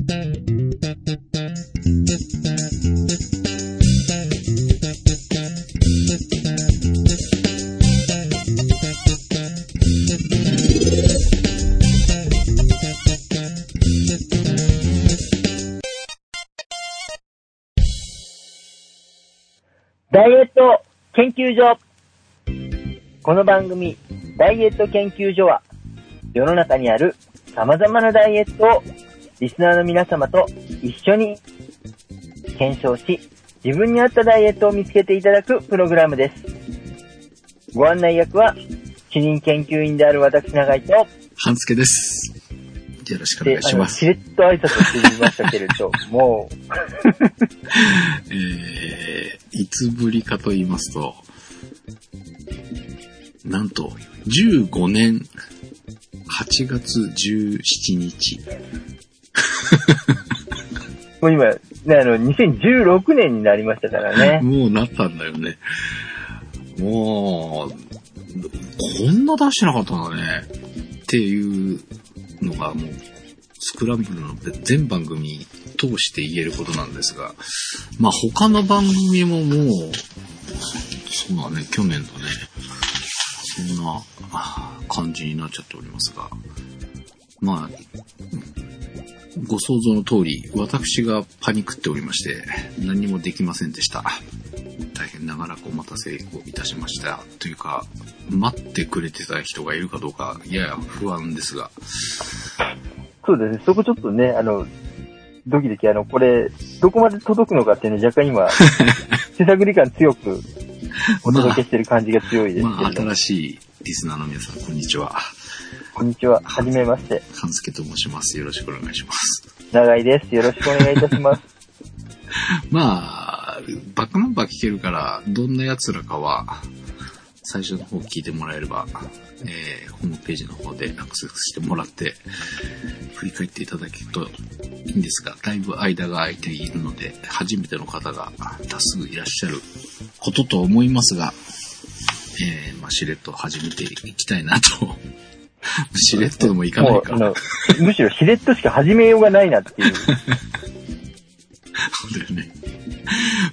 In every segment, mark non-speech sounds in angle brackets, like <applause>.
ダイエット研究所。この番組、ダイエット研究所は、世の中にある様々なダイエットをリスナーの皆様と一緒に検証し、自分に合ったダイエットを見つけていただくプログラムです。ご案内役は、主任研究員である私長井と、半助です。よろしくおで願いします。しれっと挨拶してみましたけれど、<laughs> もう、<laughs> えー、いつぶりかと言いますと、なんと、15年8月17日。<laughs> もう今、ね、あの、2016年になりましたからね。もうなったんだよね。もう、こんな出してなかったんだね。っていうのがもう、スクランブルの全番組通して言えることなんですが、まあ他の番組ももう、そうだね、去年だね。そんな感じになっちゃっておりますが、まあ、ご想像の通り、私がパニックっておりまして、何もできませんでした。大変長らくお待たせをいたしました。というか、待ってくれてた人がいるかどうか、やや不安ですが、そうですね、そこちょっとね、あの、ドキドキ、あの、これ、どこまで届くのかっていうのは若干今、<laughs> 手探り感強くお届けしてる感じが強いですまあ、けれども、新しいリスナーの皆さん、こんにちは。こんにちは、はじめまして、勘介と申します。よろしくお願いします。長井です。よろしくお願いいたします。<laughs> まあ、バックナンバー聞けるから、どんな奴らかは、最初の方聞いてもらえれば、えーホームページの方でアクセスしてもらって、振り返っていただけるといいんですが、だいぶ間が空いているので、初めての方が多数いらっしゃることと思いますが、えーまあ、しれっと始めていきたいなと。しれっとでもいかなも、いうかあ。の、むしろしれっとしか始めようがないなっていう。<laughs> そうだよね。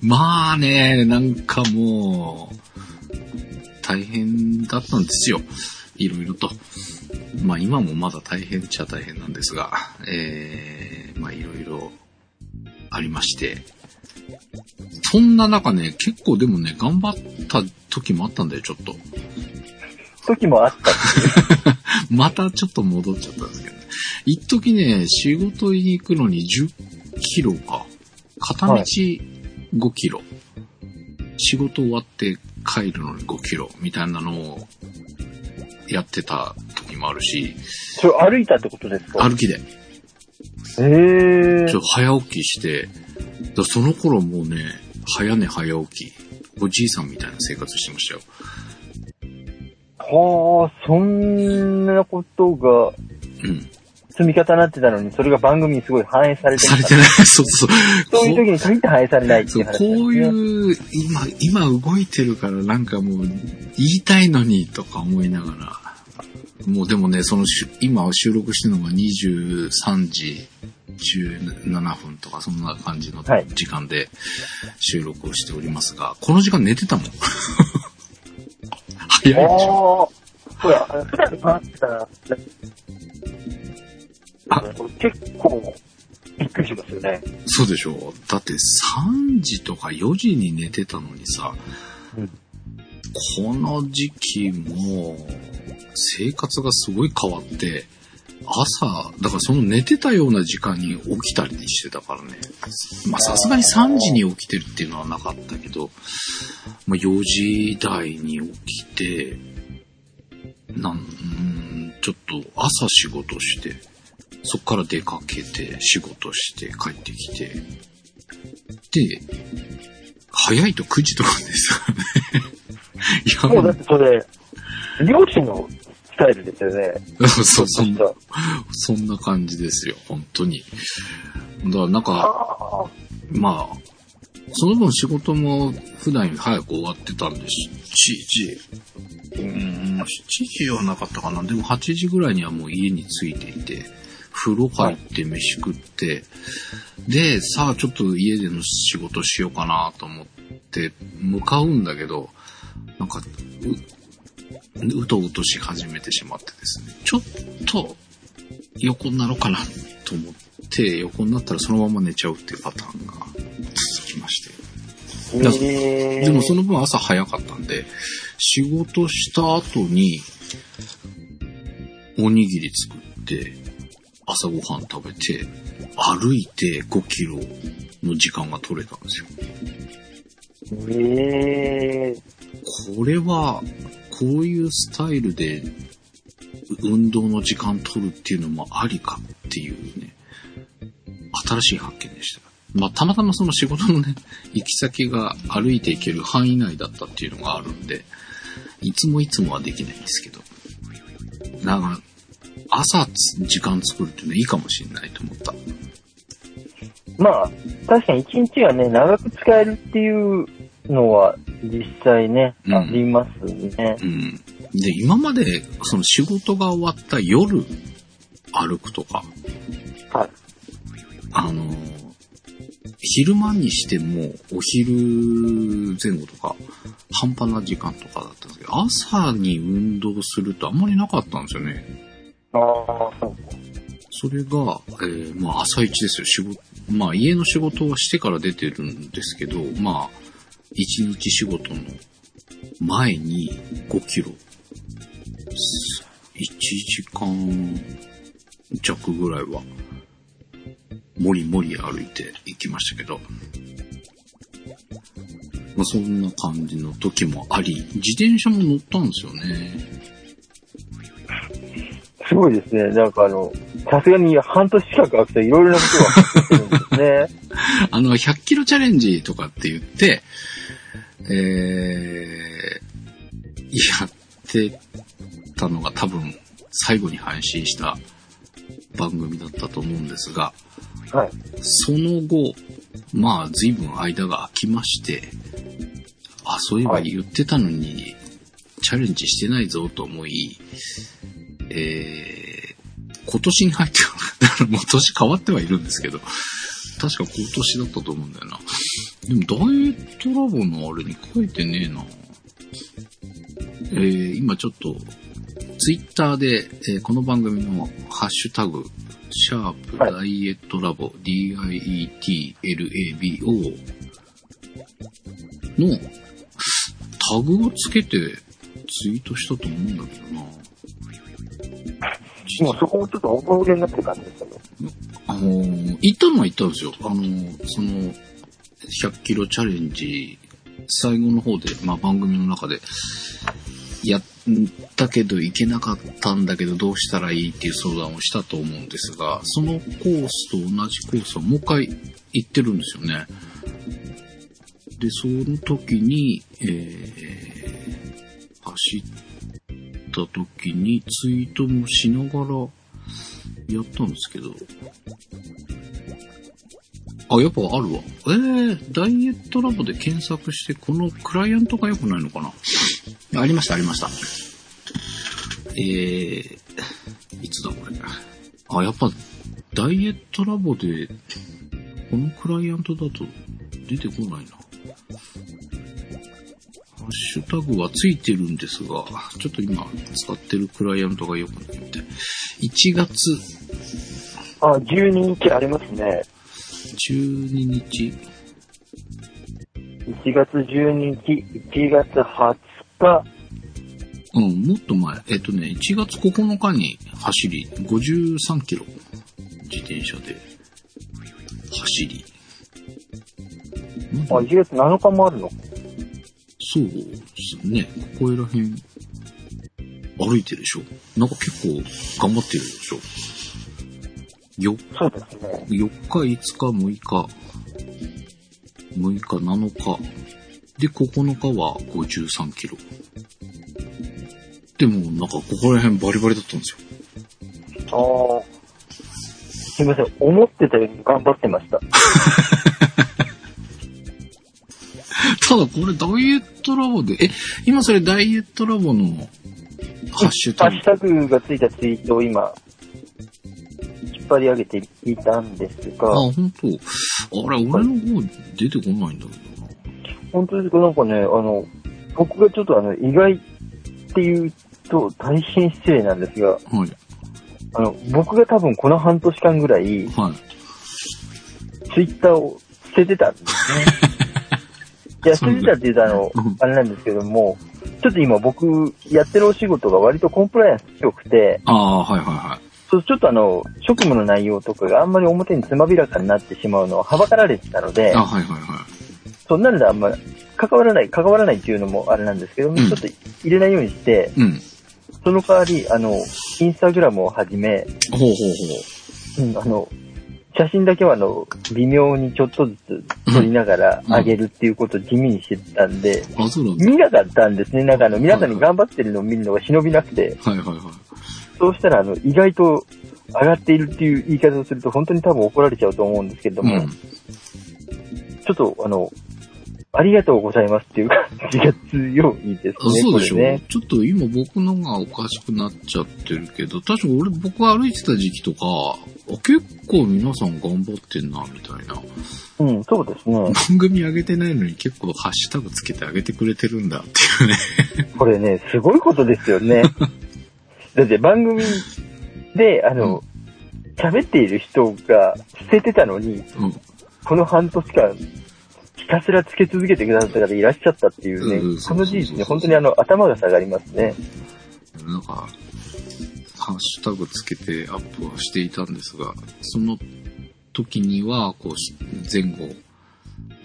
まあね、なんかもう、大変だったんですよ。いろいろと。まあ今もまだ大変っちゃ大変なんですが、えー、まあいろいろありまして。そんな中ね、結構でもね、頑張った時もあったんだよ、ちょっと。時もあった。またちょっと戻っちゃったんですけどね。一時ね、仕事に行くのに10キロか。片道はい5キロ。仕事終わって帰るのに5キロみたいなのをやってた時もあるし、それ歩いたってことですか？歩きで。へーちょっと早起きして、だその頃もうね、早寝早起き。おじいさんみたいな生活してましたよ。はあ、そんなことがうん。積み重なってたのに、それが番組にすごい反映されてたされてない。そうそう。そういう時に限って反映されないってそ、いうう話こういう。う、今、今動いてるからなんかもう言いたいのにとか思いながら。もうでもね、そのしゅ、今収録してるのが23時17分とかそんな感じのはい時間で収録をしておりますが、この時間寝てたもん。早いでしょ。ああ、ほら、普段回ってたら、あ結構、びっくりしますよね。そうでしょだ。って3時とか4時に寝てたのにさ、うんこの時期も生活がすごい変わって、朝、だからその寝てたような時間に起きたりしてたからね。まあさすがに3時に起きてるっていうのはなかったけど、まあ4時台に起きて、なん、んちょっと朝仕事して、そっから出かけて、仕事して、帰ってきて。で、早いと9時とかですからね。<laughs> いや、もうだってそれ、漁師のスタイルですよね。<laughs> そう、そんな、あそんな感じですよ、本当に。だからなんか、あ、まあ、その分仕事も普段より早く終わってたんで、7時、うーん、7時はなかったかな。でも8時ぐらいにはもう家に着いていて、風呂入って飯食って、で、さあちょっと家での仕事しようかなと思って向かうんだけど、なんか、う、うとうとし始めてしまってですね、ちょっと横になろうかなと思って、横になったらそのまま寝ちゃうっていうパターンが続きまして。でもその分朝早かったんで、仕事した後に、おにぎり作って、朝ごはん食べて、歩いて5キロの時間が取れたんですよ。えー、これは、こういうスタイルで運動の時間取るっていうのもありかっていうね、新しい発見でした。まあ、たまたまその仕事のね、<laughs> 行き先が歩いて行ける範囲内だったっていうのがあるんで、いつもいつもはできないんですけど。だから、朝つ時間作るっていうのはいいかもしれないと思った。まあ、確かに一日がね、長く使えるっていうのは実際ね、うんありますね。うん。で、今まで、その仕事が終わった夜、歩くとか、はい。あの、昼間にしても、お昼前後とか、半端な時間とかだったんですけど、朝に運動するとあんまりなかったんですよね。ああ、そうそれが、えーまあ朝一ですよ。仕事、まあ家の仕事はしてから出てるんですけど、まあ、一日仕事の前に5キロ、す1時間弱ぐらいは、もりもり歩いて行きましたけど、まあそんな感じの時もあり、自転車も乗ったんですよね。すごいですね。なんかあの、さすがに半年近く空くといろいろなことが起ってるんですね。<laughs> あの、100キロチャレンジとかって言って、えー、やってたのが多分最後に配信した番組だったと思うんですが、はい。その後、まあ随分間が空きまして、あ、そういえば言ってたのに、チャレンジしてないぞと思い、えー、今年に入ってから、<laughs> もう年変わってはいるんですけど、確か今年だったと思うんだよな。でも、ダイエットラボのあれに書いてねえな。えー、今ちょっと、ツイッターで、えーこの番組のハッシュタグ、シャープはいダイエットラボ、D-I-E-T-L-A-B-O のタグをつけてツイートしたと思うんだけどな。もうそこもちょっとおぼれになってる感じですよね。あのー行ったのは行ったんですよ。あのーその、100キロチャレンジ、最後の方で、まあ番組の中で、やったけど行けなかったんだけどどうしたらいいっていう相談をしたと思うんですが、そのコースと同じコースをもう一回行ってるんですよね。で、その時に、えー、走った時にツイートもしながらやったんですけど、あ、やっぱあるわ。えー、ダイエットラボで検索して、このクライアントが良くないのかな？ありました、ありました。えー、いつだこれ？あ、やっぱ、ダイエットラボで、このクライアントだと出てこないな。ハッシュタグはついてるんですが、ちょっと今使ってるクライアントが良くないみたい。1月あ、12日ありますね。12日、1月12日、1月20日、うん、もっと前。えっとね、1月9日に走り、53キロ、自転車で走り。あ、1月7日もあるの？そうですね。ここら辺、歩いてるでしょ。なんか結構頑張ってるでしょ。よそうですね。4日、5日、6日、6日、7日。で、9日は53キロ。でも、なんかここら辺バリバリだったんですよ。ああ。すみません。思ってたより頑張ってました。<laughs> ただこれダイエットラボで、え、今それダイエットラボのハッシュタグハッシュタグがついたツイートを今、張り上げていたんですあ、が、本当あれ、俺の方出てこないんだけどな。本当ですか？なんかね、あの、僕がちょっとあの、意外っていうと大変失礼なんですが、はい。あの、僕が多分この半年間ぐらい、はい。ツイッターを捨ててたんですね。<laughs> いや、捨ててたって言うとあのうん、あれなんですけども、ちょっと今僕やってるお仕事が割とコンプライアンス強くて、ああ、はいはいはい。そうちょっとあの、職務の内容とかがあんまり表につまびらかになってしまうのははばかられてたのであ、はいはいはそうなのであんま関わらない、関わらないっていうのもあれなんですけども、うんちょっと入れないようにして、い。うん。その代わり、あの、インスタグラムをはじめ、ほうほうほうん、あの、写真だけはあの、微妙にちょっとずつ撮りながらうん上げるっていうことを地味にしてたんで、う。あ、そうなんだ。見なかったんですね。なんかあの、皆さんに頑張ってるのを見るのが忍びなくて、はいはいはい。そうしたらあの、意外と上がっているっていう言い方をすると本当に多分怒られちゃうと思うんですけれども、うん。ちょっとあの、ありがとうございますっていう感じが強いですね。あそうでしょ、ね。ちょっと今僕のがおかしくなっちゃってるけど、確か俺、僕が歩いてた時期とか、あ結構皆さん頑張ってんな、みたいな。うん、そうですね。番組上げてないのに結構ハッシュタグつけて上げてくれてるんだっていうね。これね、すごいことですよね。<laughs> だって番組で、あの、喋っている人が捨ててたのに、うん。この半年間、ひたすらつけ続けてくださった方いらっしゃったっていうね、うんこの事実ね、本当にあの、頭が下がりますね。なんか、ハッシュタグつけてアップはしていたんですが、その時には、こうし、前後、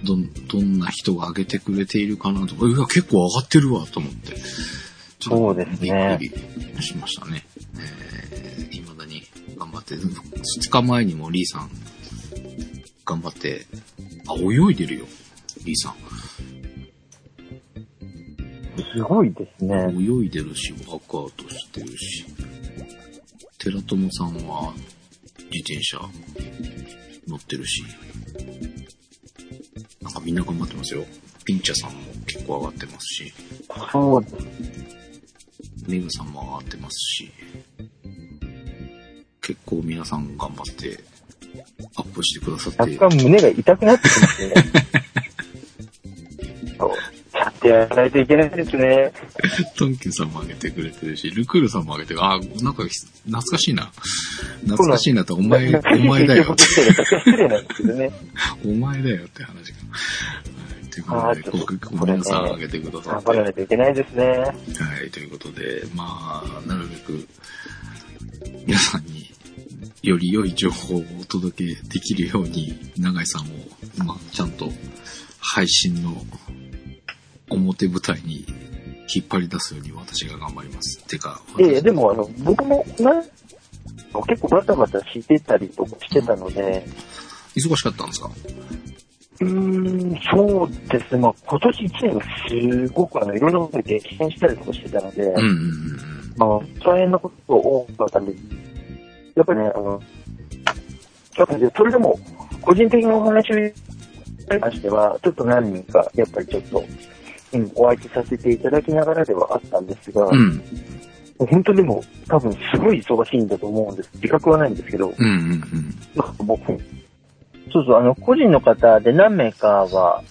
どん、どんな人が上げてくれているかなとか、いや、結構上がってるわ、と思って。ちょっとそうですねびっくりしましたね。えー、未だに頑張って、2日前にもリーさん、頑張って、あ、泳いでるよ、リーさん。すごいですね。泳いでるし、ワークアウトしてるし。寺友さんは自転車乗ってるし。なんかみんな頑張ってますよ。ピンチャさんも結構上がってますし、そうです。メグさんも上がってますし、結構皆さん頑張ってアップしてくださって、若干胸が痛くなってきますね。<laughs> そう。ちゃんとやらないといけないですね。トンキンさんも上げてくれてるし、ルクールさんも上げてる。あ、なんか懐かしいな。懐かしいなと、お前、お前だよ。<laughs> 失礼なんですけどね。<laughs> お前だよって話が。はい、ということで、あーちょっとご結構皆さん上げてくださって。頑張らないといけないですね。はい、ということで、まあ、なるべく、皆さんにより良い情報をお届けできるように、永井さんを、まあ、ちゃんと配信の表舞台に引っ張り出すように私が頑張ります。てか、いやいや、でもあの、僕も、な結構バタバタしてたりとかしてたので、忙しかったんですか？うーん、そうですね。まあ、今年1年がすごくあの、いろんなことに激変したりとかしてたので、うんうんうんまあ、大変なことが多かったんで、やっぱりね、あの、やっぱりそれでも、個人的なお話に関しては、ちょっと何人か、やっぱりちょっと、うん、お相手させていただきながらではあったんですが、うん。うん。本当にもう、多分すごい忙しいんだと思うんです。自覚はないんですけど、うんうんうん。なんか僕、そうそう、あの、個人の方で何名かは、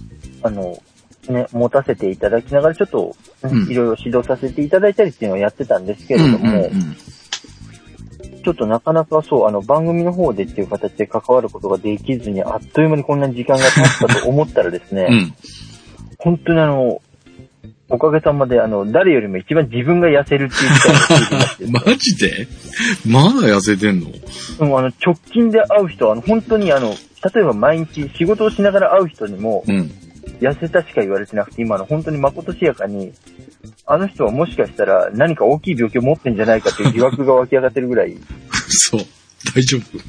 あの、ね、持たせていただきながら、ちょっと、うんいろいろ指導させていただいたりっていうのをやってたんですけれども、ちょっとなかなかそう、あの、番組の方でっていう形で関わることができずに、あっという間にこんなに時間が経ったと思ったらですね、うん。本当にあの、おかげさまで、あの、誰よりも一番自分が痩せるっていう事態が <laughs> マジで？まだ痩せてんの？もうあの、直近で会う人は、あの、本当にあの、例えば毎日仕事をしながら会う人にも、うん。痩せたしか言われてなくて、今の本当にまことしやかに、あの人はもしかしたら何か大きい病気を持ってんじゃないかという疑惑が湧き上がってるぐらい、<laughs> そう。大丈夫？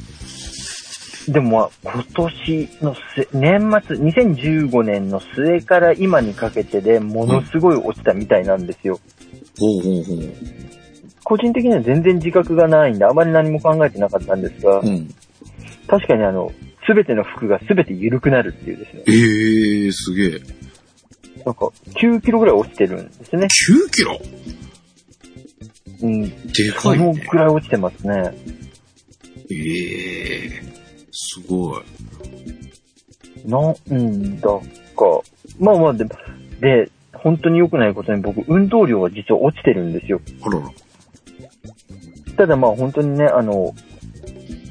でもまあ、今年のせ年末、2015年の末から今にかけてでものすごい落ちたみたいなんですよ。ほうほうほう。個人的には全然自覚がないんで、あまり何も考えてなかったんですが、うん。確かにあの、すべての服がすべて緩くなるっていうですね。ええー、すげえ。なんか、9キロぐらい落ちてるんですね。9キロ？うん、でそのかいね。ぐらい落ちてますね。ええすごい。なんだか、まあまあで、で、本当に良くないことに僕、運動量は実は落ちてるんですよ。あらら。ただまあ本当にね、あの、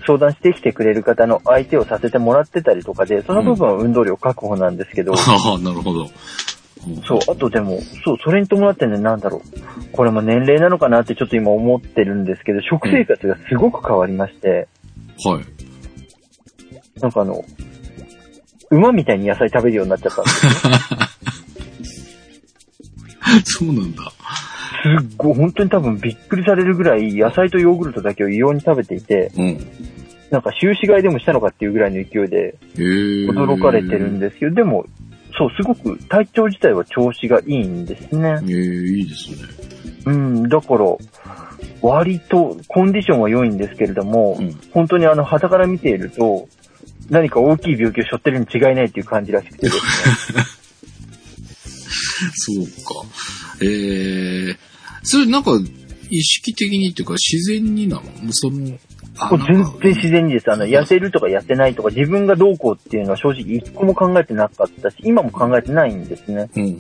相談してきてくれる方の相手をさせてもらってたりとかで、その部分は運動量確保なんですけど、<laughs> ああ、なるほど。そう、あとでも、そう、それに伴ってね、なんだろう。これも年齢なのかなってちょっと今思ってるんですけど、食生活がすごく変わりまして、はい。なんかあの、馬みたいに野菜食べるようになっちゃったんですよ。<laughs> そうなんだ。すっごい、本当に多分びっくりされるぐらい、野菜とヨーグルトだけを異様に食べていて、うん。へなんか収支買いでもしたのかっていうぐらいの勢いでえ。驚かれてるんですけど、でも、そう、すごく体調自体は調子がいいんですね。ええいいですね。うん、だから、割とコンディションは良いんですけれども、うん。本当にあの、旗から見ていると、何か大きい病気を背負ってるに違いないっていう感じらしくてね。そうか。ええそれなんか、意識的にっていうか自然になの？その、あ全然自然にです。あの、痩せるとか痩せないとか、自分がどうこうっていうのは正直一個も考えてなかったし、今も考えてないんですね。うんうんうん。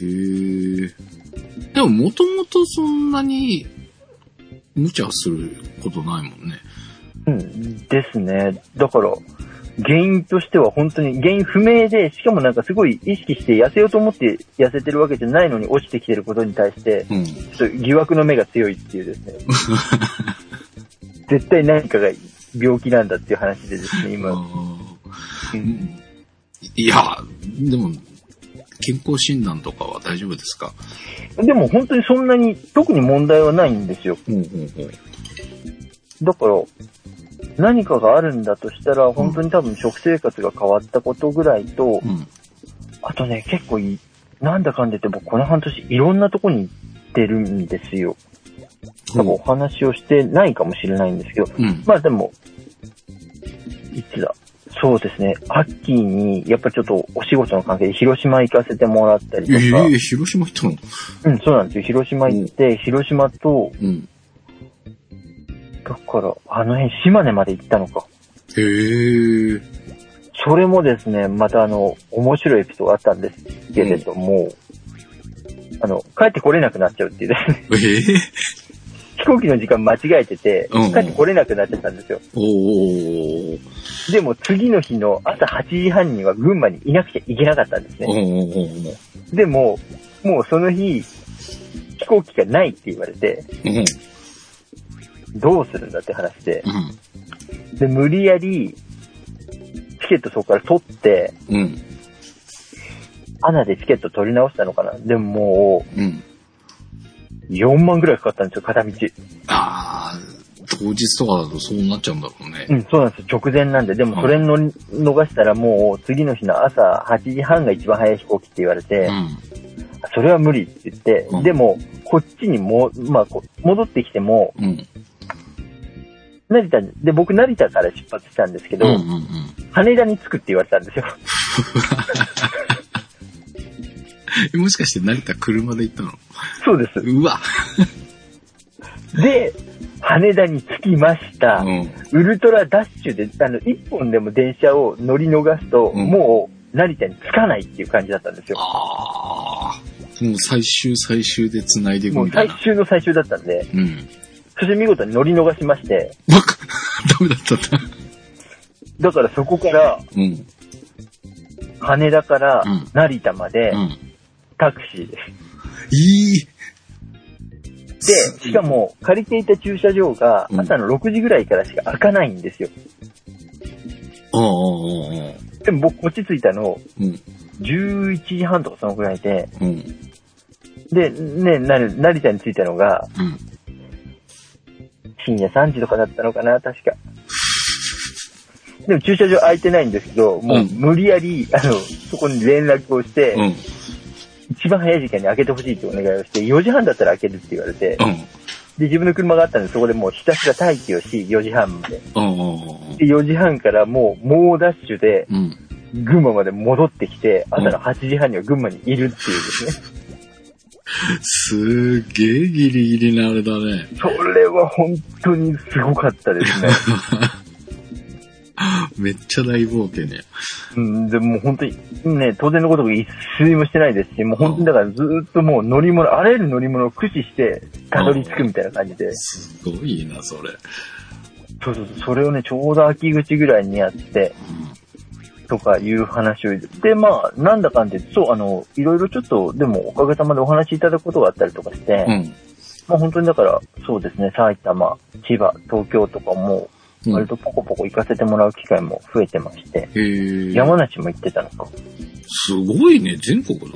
へえ。でももともとそんなに無茶することないもんね。うん、ですね。だから、原因としては本当に原因不明で、しかもなんかすごい意識して痩せようと思って痩せてるわけじゃないのに落ちてきてることに対して、うん。ちょっと疑惑の目が強いっていうですね。<laughs> 絶対何かが病気なんだっていう話でですね、今。うんいや、でも、健康診断とかは大丈夫ですか？でも本当にそんなに特に問題はないんですよ。うんうんうん。だから、何かがあるんだとしたら、本当に多分食生活が変わったことぐらいと、うん。あとね、結構い、なんだかんだ言って僕この半年いろんなとこに行ってるんですよ。多分お話をしてないかもしれないんですけど、うん。まあでも、いつだ？そうですね。秋に、やっぱちょっとお仕事の関係で広島行かせてもらったりとええか、広島行ったの？うん、そうなんですよ。広島行って、広島と、うん。だから、あの辺、島根まで行ったのか。へえ。それもですね、またあの、面白いエピソードがあったんですけれども、あの、帰ってこれなくなっちゃうっていうですね、ええ飛行機の時間間違えててうん、帰ってこれなくなっちゃったんですよ。でも次の日の朝8時半には群馬にいなくちゃいけなかったんですね。でも、もうその日、飛行機がないって言われて、うん。どうするんだって話で、うん。で、無理やり、チケットそこから取って、うん。アナでチケット取り直したのかなでももうん。う、4万ぐらいかかったんですよ、片道。ああ、当日とかだとそうなっちゃうんだろうね。うん、そうなんですよ。直前なんで。でもそれの逃したらもう次の日の朝8時半が一番早い飛行機って言われて、うん。それは無理って言って、うんでも、こっちにも、まあ、戻ってきても、うん。成田に、で、僕成田から出発したんですけど、うんうんうん。羽田に着くって言われたんですよ。え <laughs> もしかして成田車で行ったの？そうです。うわ。で、羽田に着きました。うん。ウルトラダッシュで、あの、一本でも電車を乗り逃すと、うんもう、成田に着かないっていう感じだったんですよ。ああ。もう最終最終で繋いでいくもうみたいな。最終の最終だったんで、うん。そ見事に乗り逃しまして、バカダメだったんだ。だからそこから、うん。羽田からうん成田までうん。タクシーです。いい。で、しかも借りていた駐車場がうん朝の6時ぐらいからしか開かないんですよ。ああ、ああ、ああ。でも僕こっち着いたのうん。11時半とかそのぐらいで、うん。で、ね、成田に着いたのがうん。深夜3時とかだったのかな、確か。でも駐車場空いてないんですけど、もう無理やり、あの、そこに連絡をして、うん。一番早い時間に開けてほしいってお願いをして、4時半だったら開けるって言われて、うん。で、自分の車があったんで、そこでもうひたすら待機をし、4時半まで。で、4時半からもう、猛ダッシュで。群馬まで戻ってきて、朝の8時半には群馬にいるっていうですね。すっげえギリギリなあれだね。それは本当にすごかったですね。<laughs> めっちゃ大冒険ね。うん、でも本当にね、当然のことが一睡もしてないですし、もう本当にだからずっともう乗り物、あらゆる乗り物を駆使してたどり着くみたいな感じで、すごいな、それ。そうそうそう、それをね、ちょうど秋口ぐらいにやって、とかいう話を。で、まあ、なんだかんで、そう、あの、いろいろちょっと、でもおかげさまでお話しいただくことがあったりとかして、うん。まあ本当にだから、そうですね、埼玉、千葉、東京とかも、うん。割とポコポコ行かせてもらう機会も増えてまして、へえ。山梨も行ってたのか。すごいね、全国だね。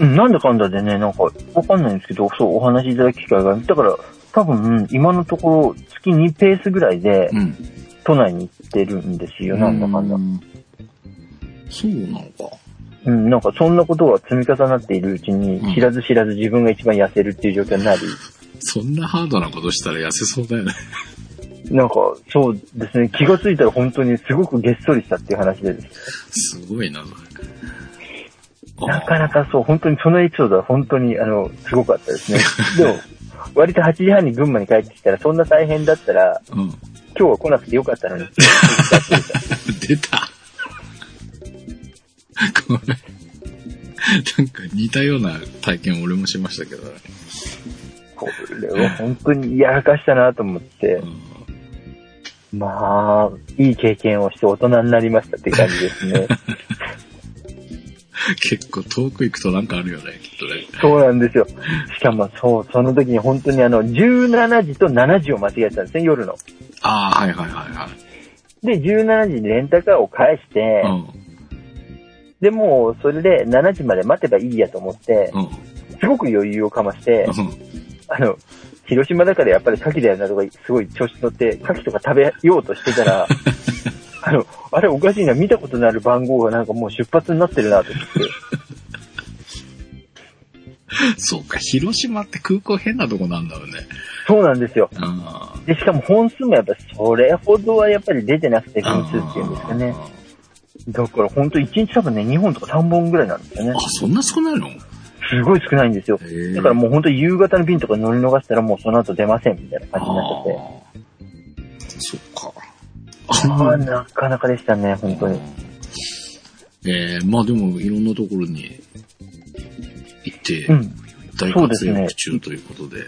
うん、なんだかんだでね、なんか、わかんないんですけど、そう、お話しいただく機会が、だから、多分、今のところ、月2ペースぐらいで、うん。都内に行ってるんですよ、なんだかんだう。そうなのか。うん、なんか、そんなことが積み重なっているうちにうん、知らず知らず自分が一番痩せるっていう状況になり、そんなハードなことしたら痩せそうだよね。なんか、そうですね、気がついたら本当にすごくげっそりしたっていう話でですすごいな。なかなかそう、本当にそのエピソードは本当に、あの、すごかったですね。<laughs> でも、割と8時半に群馬に帰ってきたら、そんな大変だったら、うん。今日は来なくてよかったのに。<laughs> 出た。これ、なんか似たような体験俺もしましたけどね。これは本当にやらかしたなと思ってう、んまあ、いい経験をして大人になりましたって感じですね。<laughs> 結構遠く行くとなんかあるよね、きっとね。そうなんですよ。しかもそう、その時に本当にあの、17時と7時を間違えてたんですね、夜の。ああ、はいはいはいはい。で、17時にレンタカーを返して、うん。で、もうそれで7時まで待てばいいやと思って、うん。すごく余裕をかまして、うん。あの、広島だからやっぱり牡蠣だよなとか、すごい調子乗って、牡蠣とか食べようとしてたら、<laughs> あの、あれおかしいな、見たことのある番号がなんかもう出発になってるなと思って。そうか、広島って空港変なとこなんだろうね。そうなんですよ。あで、しかも本数もやっぱそれほどはやっぱり出てなくて、あ。分数っていうんですかね。だから本当1日多分ね、2本とか3本ぐらいなんですよねあ。、そんな少ないの？すごい少ないんですよ。だからもう本当夕方の便とか乗り逃したらもうその後出ませんみたいな感じになってて。あーそっか。ああ、なかなかでしたね、本当に。えー、まあでもいろんなところに行ってうん。大活躍中ということで。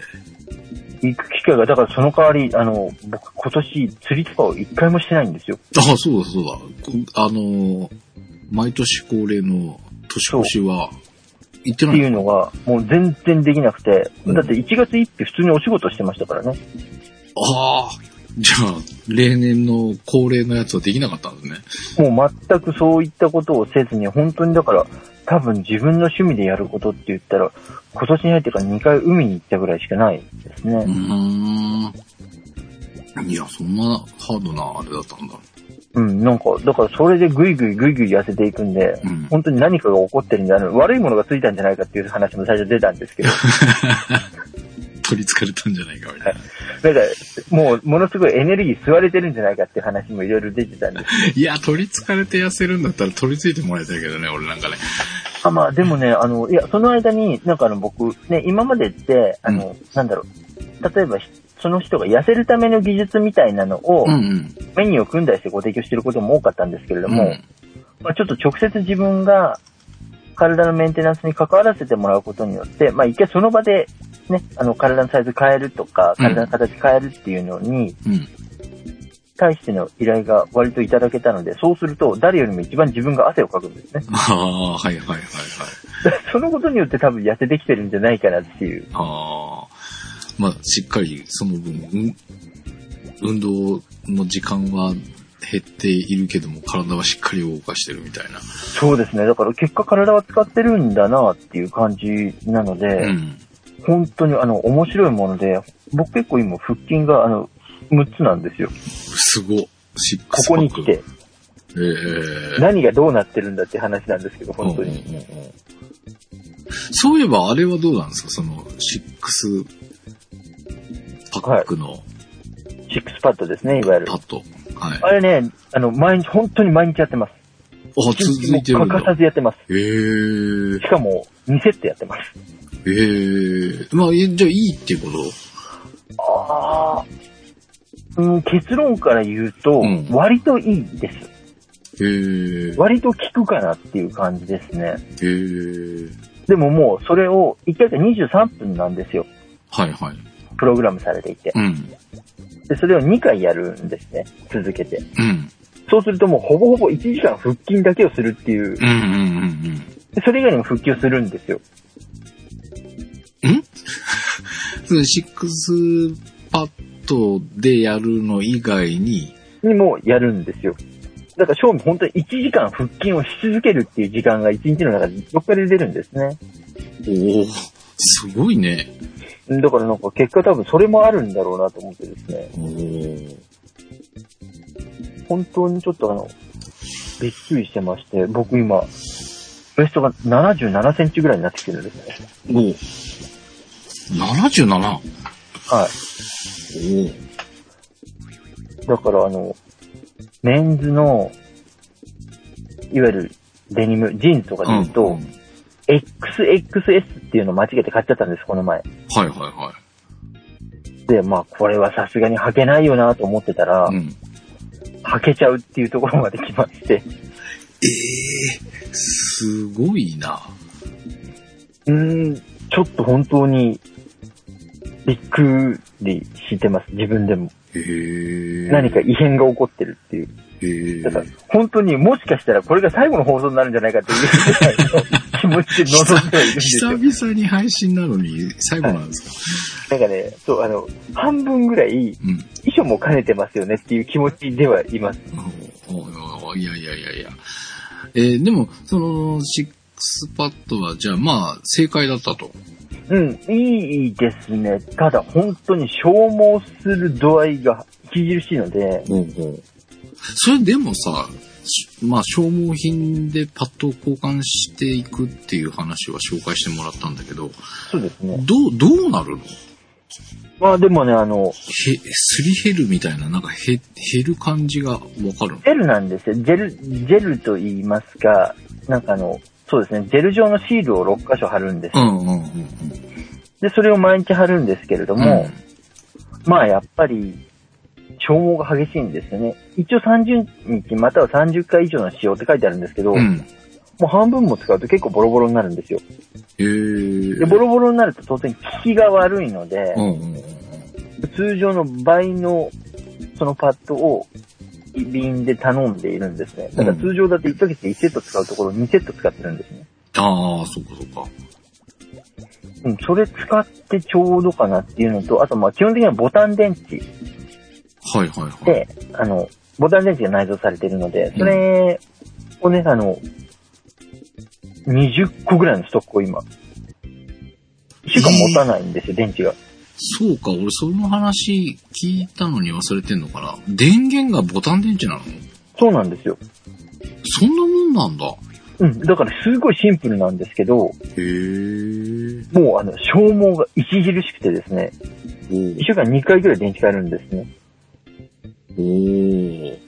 行く機会が、だからその代わり、あの、僕今年釣りとかを一回もしてないんですよ。ああ、そうだそうだ。こあのー毎年恒例の年越しは行ってないっていうのが、もう全然できなくて、うんだって1月1日普通にお仕事してましたからね。ああ、じゃあ、例年の恒例のやつはできなかったんですね。もう全くそういったことをせずに、本当にだから、多分自分の趣味でやることって言ったら、今年に入ってから2回海に行ったぐらいしかないですね。うーん。いや、そんなハードなあれだったんだ。うん、なんか、だからそれでぐいぐいぐいぐい痩せていくんで、うん。本当に何かが起こってるんじゃない悪いものがついたんじゃないかっていう話も最初出たんですけど、<laughs> 取り憑かれたんじゃないかみたいな。<laughs> だから、もう、ものすごいエネルギー吸われてるんじゃないかって話もいろいろ出てたんですいや、取り憑かれて痩せるんだったら取り付いてもらいたいけどね、俺なんかね。あ、まあでもね、あの、いや、その間に、なんかあの僕、ね、今までって、あの、なんだろう、例えばひその人が痩せるための技術みたいなのをうんうん。メニューを組んだりしてご提供してることも多かったんですけれども、うんまあ、ちょっと直接自分が体のメンテナンスに関わらせてもらうことによって、まあ一回その場でね、あの体のサイズ変えるとか、うん体の形変えるっていうのにうん。対しての依頼が割といただけたので、そうすると誰よりも一番自分が汗をかくんですね。ああ、はいはいはいはい。<laughs> そのことによって多分痩せてきてるんじゃないかなっていう。ああ。まあ、しっかりその分、うん運動の時間は減っているけども、体はしっかり動かしてるみたいな。そうですね。だから結果体は使ってるんだなっていう感じなので、うん。本当にあの面白いもので、僕結構今腹筋があの6つなんですよ。すご。シックスパック。ここに来て。ええ何がどうなってるんだって話なんですけど、本当に。うんうんうんうんそういえばあれはどうなんですか？その、シックスパックのシックスパッドですね、いわゆるパ。ッド。はい。あれね、あの、毎日、本当に毎日やってます。あ、続いてる欠かさずやってます。へえしかも、2セットやってます。へえまあ、えじゃあいいっていうこと？ああ。うん、結論から言うと、うん割といいです。へえ割と効くかなっていう感じですね。へえでももう、それを、1回が23分なんですよ。はいはい。プログラムされていて。うん。で、それを2回やるんですね。続けて。うん。そうするともうほぼほぼ1時間腹筋だけをするっていう、うんうんうんでそれ以外にも腹筋をするんですよ。うん。<laughs> シックスパッドでやるの以外に、にもやるんですよ。だから、正味本当に1時間腹筋をし続けるっていう時間が1日の中でどっかで出るんですね。おおすごいね。だからなんか結果多分それもあるんだろうなと思ってですね。本当にちょっとあの、びっくりしてまして、僕今、ウエストが77センチぐらいになってきてるんですね。おお 77? はい。おだからあの、メンズの、いわゆるデニム、ジーンズとかで言うと、うんうん XXS っていうのを間違えて買っちゃったんです、この前。はいはいはで、まあ、これはさすがに履けないよなと思ってたら、い。うん。履けちゃうっていうところまで来まして、ええすごいな。うーん、ちょっと本当に、びっくりしてます、自分でも。へえ何か異変が起こってるっていう。だから、本当にもしかしたらこれが最後の放送になるんじゃないかっていう <laughs> ぐらいの気持ちで臨んではいるんですよ。久々に配信なのに最後なんですか、なんかね、そう、あの、半分ぐらいうん。遺書も兼ねてますよねっていう気持ちではいます。おおいやいやいやいや。えーでも、その、シックスパッドは、じゃあまあ、正解だったと。うん、いいですね。ただ本当に消耗する度合いが著しいので、ほうほう。それでもさ、しまあ、消耗品でパッドを交換していくっていう話は紹介してもらったんだけど、そうですね。どう、どうなるの？まあでもね、あの、へ、すり減るみたいな、なんかへ、減る感じがわかるの？ジェルなんですよ。ジェル、ジェルと言いますか、なんかあの、そうですね、ジェル状のシールを6箇所貼るんですよ。うんうんうんうん。で、それを毎日貼るんですけれども、まあやっぱり、消耗が激しいんですよね。一応30日または30回以上の使用って書いてあるんですけど、うん。うん。もう半分も使うと結構ボロボロになるんですよ。へえ。で、ボロボロになると当然効きが悪いので、うんうんうん。通常の倍のそのパッドを瓶で頼んでいるんですね。だから通常だって1ヶ月で1セット使うところ2セット使ってるんですね。ああ、そっかそっか。うん、それ使ってちょうどかなっていうのと、あとまあ基本的にはボタン電池はいはいはい。で、あの、ボタン電池が内蔵されているので、それをね、あの、20個ぐらいのストックを今、1週間持たないんですよ、電池が。そうか、俺その話聞いたのに忘れてんのかな。電源がボタン電池なの？そうなんですよ。そんなもんなんだ。うん、だからすごいシンプルなんですけど、へえ。もうあの、消耗が著しくてですね、お1週間2回ぐらい電池変えるんですね。おー。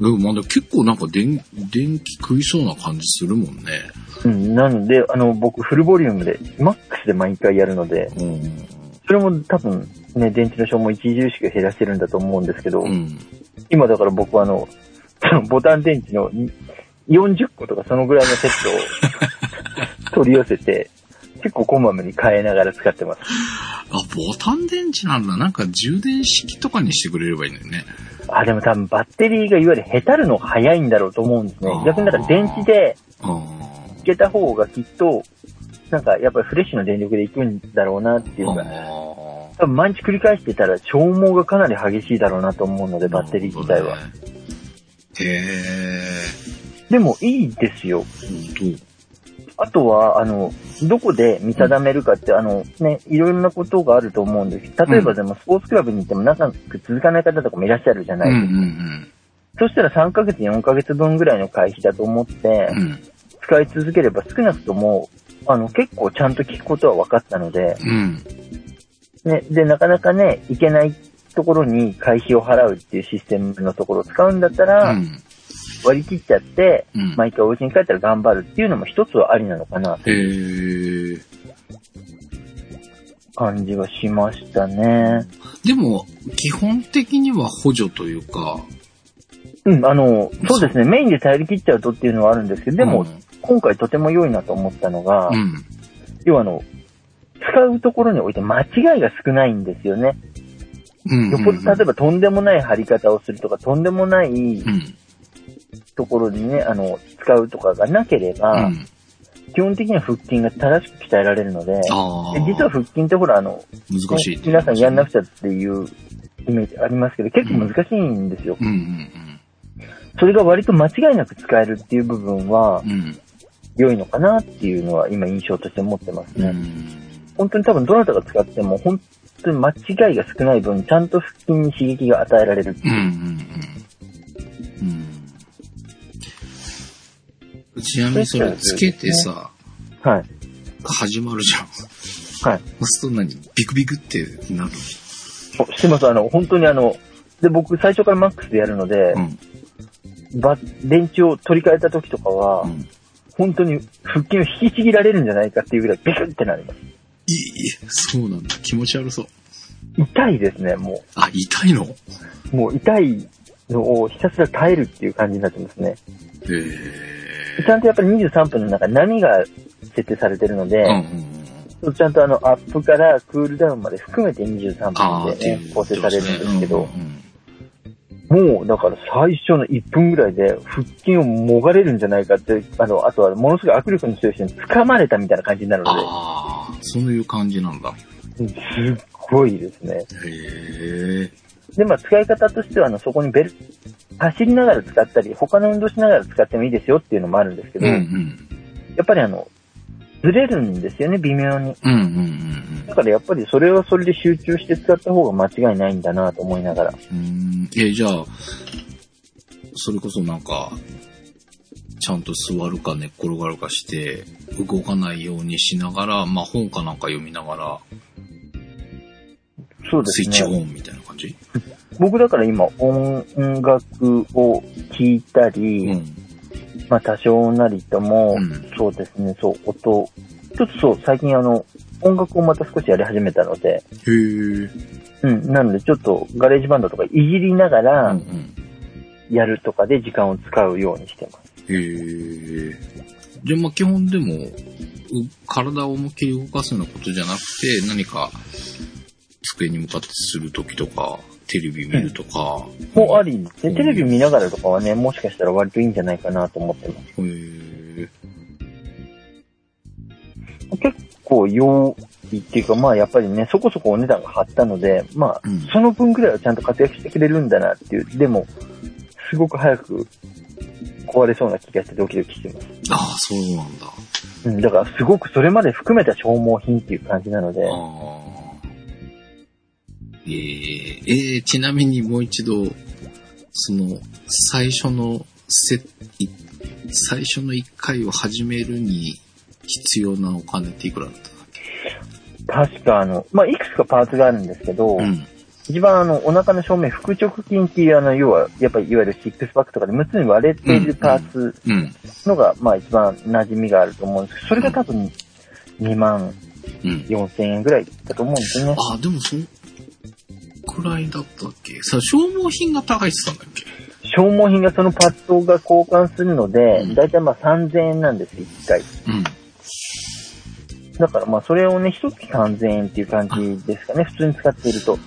でもまだ結構なんか電、電気食いそうな感じするもんね。うん、なので、あの、僕フルボリュームで、マックスで毎回やるので、うん。それも多分ね、電池の消耗著しく減らしてるんだと思うんですけど、うん。今だから僕はあの、<laughs> ボタン電池のに40個とかそのぐらいのセットを取り寄せて、結構こまめに変えながら使ってます。あ、ボタン電池なんだ。なんか充電式とかにしてくれればいいんだよね。あ、でも多分バッテリーがいわゆるへたるの早いんだろうと思うんですね。逆にだから電池であいけた方がきっと、なんかやっぱりフレッシュな電力でいくんだろうなっていうあ。か、あ多分毎日繰り返してたら消耗がかなり激しいだろうなと思うので、あ。バッテリー自体は。ね。へえ。でもいいですよ。本あとは、あの、どこで見定めるかって、あの、ね、いろいろなことがあると思うんです。例えばでも、スポーツクラブに行っても長く続かない方とかもいらっしゃるじゃ当。ないですか。うんうんそしたら3ヶ月、4ヶ月分ぐらいの会費だと思ってうん。う、ん。使い続ければ少なくとも、あの、結構ちゃんと効くことは分かったので、うん。ね、で、なかなかね、いけないところに会費を払うっていうシステムのところを使うんだったら、うん。割り切っちゃって、うん。毎回お家に帰ったら頑張るっていうのも一つはありなのかなとへいうー。感じがしましたね。でも、基本的には補助というか、うん、あの、そうですね、メインで頼り切っちゃうとっていうのはあるんですけど、でも、今回とても良いなと思ったのが、うん。要はあの、使うところにおいて間違いが少ないんですよね。うん。よっぽど、例えばとんでもない貼り方をするとか、とんでもないうん。ところにね、あの、使うとかがなけれうば、ん。基本的には腹筋が正しく鍛えられるので。で実は腹筋ってほら、あの、難しいって皆さんやんなくちゃっていうイメージありますけど、結構難しいんですよ。うんうんそれが割と間違いなく使えるっていう部分はうん。うん。良いのかなっていうのは今印象として持ってますね。うん。本当に多分どなたが使っても本当に間違いが少ない分、ちゃんと腹筋に刺激が与えられるってうんういう。んうん。ちなみにそれつけてさ、はい。始まるじゃん。はい。そうすると何ビクビクってなるおしてます。あの、本当にあの、で、僕最初からマックスでやるので、うん。バ電池を取り替えた時とかは、うん。本当に腹筋を引きちぎられるんじゃないかっていうぐらいビクってなります。いい、そうなんだ。気持ち悪そう。痛いですね、もあ、痛いの？へう。もう痛いのをひたすら耐えるっていう感じになってますね。え。ちゃんとやっぱり23分の中に波が設定されてるので、うんうんうん。ちゃんとあのアップからクールダウンまで含めて23ああ、分で、ね、構成されるんですけど、もうだから最初の1分ぐらいで腹筋をもがれるんじゃないかって、あの、あとはものすごい握力の強い人に掴まれたみたいな感じになるのああ、そういう感じなんだ。で、すっごいですね。へえ。で、まあ使い方としては、あの、そこにベル、走りながら使ったり、他の運動しながら使ってもいいですよっていうのもあるんですけど、うんうん。やっぱりあの、ずれるんですよね、微妙に。うんうんうんだからやっぱりそれはそれで集中して使った方が間違いないんだなと思いながら。うん。うん。え、じゃあ、それこそなんか、ちゃんと座るか寝っ転がるかして、動かないようにしながら、まあ本かなんか読みながら、そうでスイッチすね。オンみたいな感じ？僕だから今音楽を聴いたり、うん。まあ多少なりとも、うんそうですね、そう、音、ちょっとそう、最近あの、音楽をまた少しやり始めたので、へえ。うん、なのでちょっと GarageBand とかいじりながうら。やるとかで時間を使うようにしてます。へえ。じゃあまあ基本でも、う体を思いっきり動かすようなことじゃなくて、何か机に向かってするときとか、テレビ見るとか。もうありでテレビ見ながらとかはね、もしかしたら割といいんじゃないかなと思ってます。結構用意っていうか、まあやっぱりね、そこそこお値段が張ったので、まあ、うんその分くらいはちゃんと活躍してくれるんだなっていう、でも、すごく早く壊れそうな気がしてドキドキしてます。ああ、そうなんだ。うん、だからすごくそれまで含めた消耗品っていう感じなので、ああ。えー、えーちなみにもう一度、その、最初のせ、い最初の一回を始めるに必要なお金っていくらだったっ確かあの、まあいくつかパーツがあるんですけど、けうん。一番あの、お腹の正面、腹直筋っていうあの、要は、やっぱりいわゆるシックスパックとかで6つに割れているパーツうん。のが、まあ一番馴染みがあると思うんですけど、それが多分2万うん。4千円ぐらいだと思うんですよね。あ、でもそんくらいだったっけ？さ、消耗品が高いって言ってたんだっけ？消耗品がそのパッドが交換するのでうん、だいたいまあ3000円なんです、1回。うん。だからまあそれをね、一月3000円っていう感じですかね、普通に使っていると。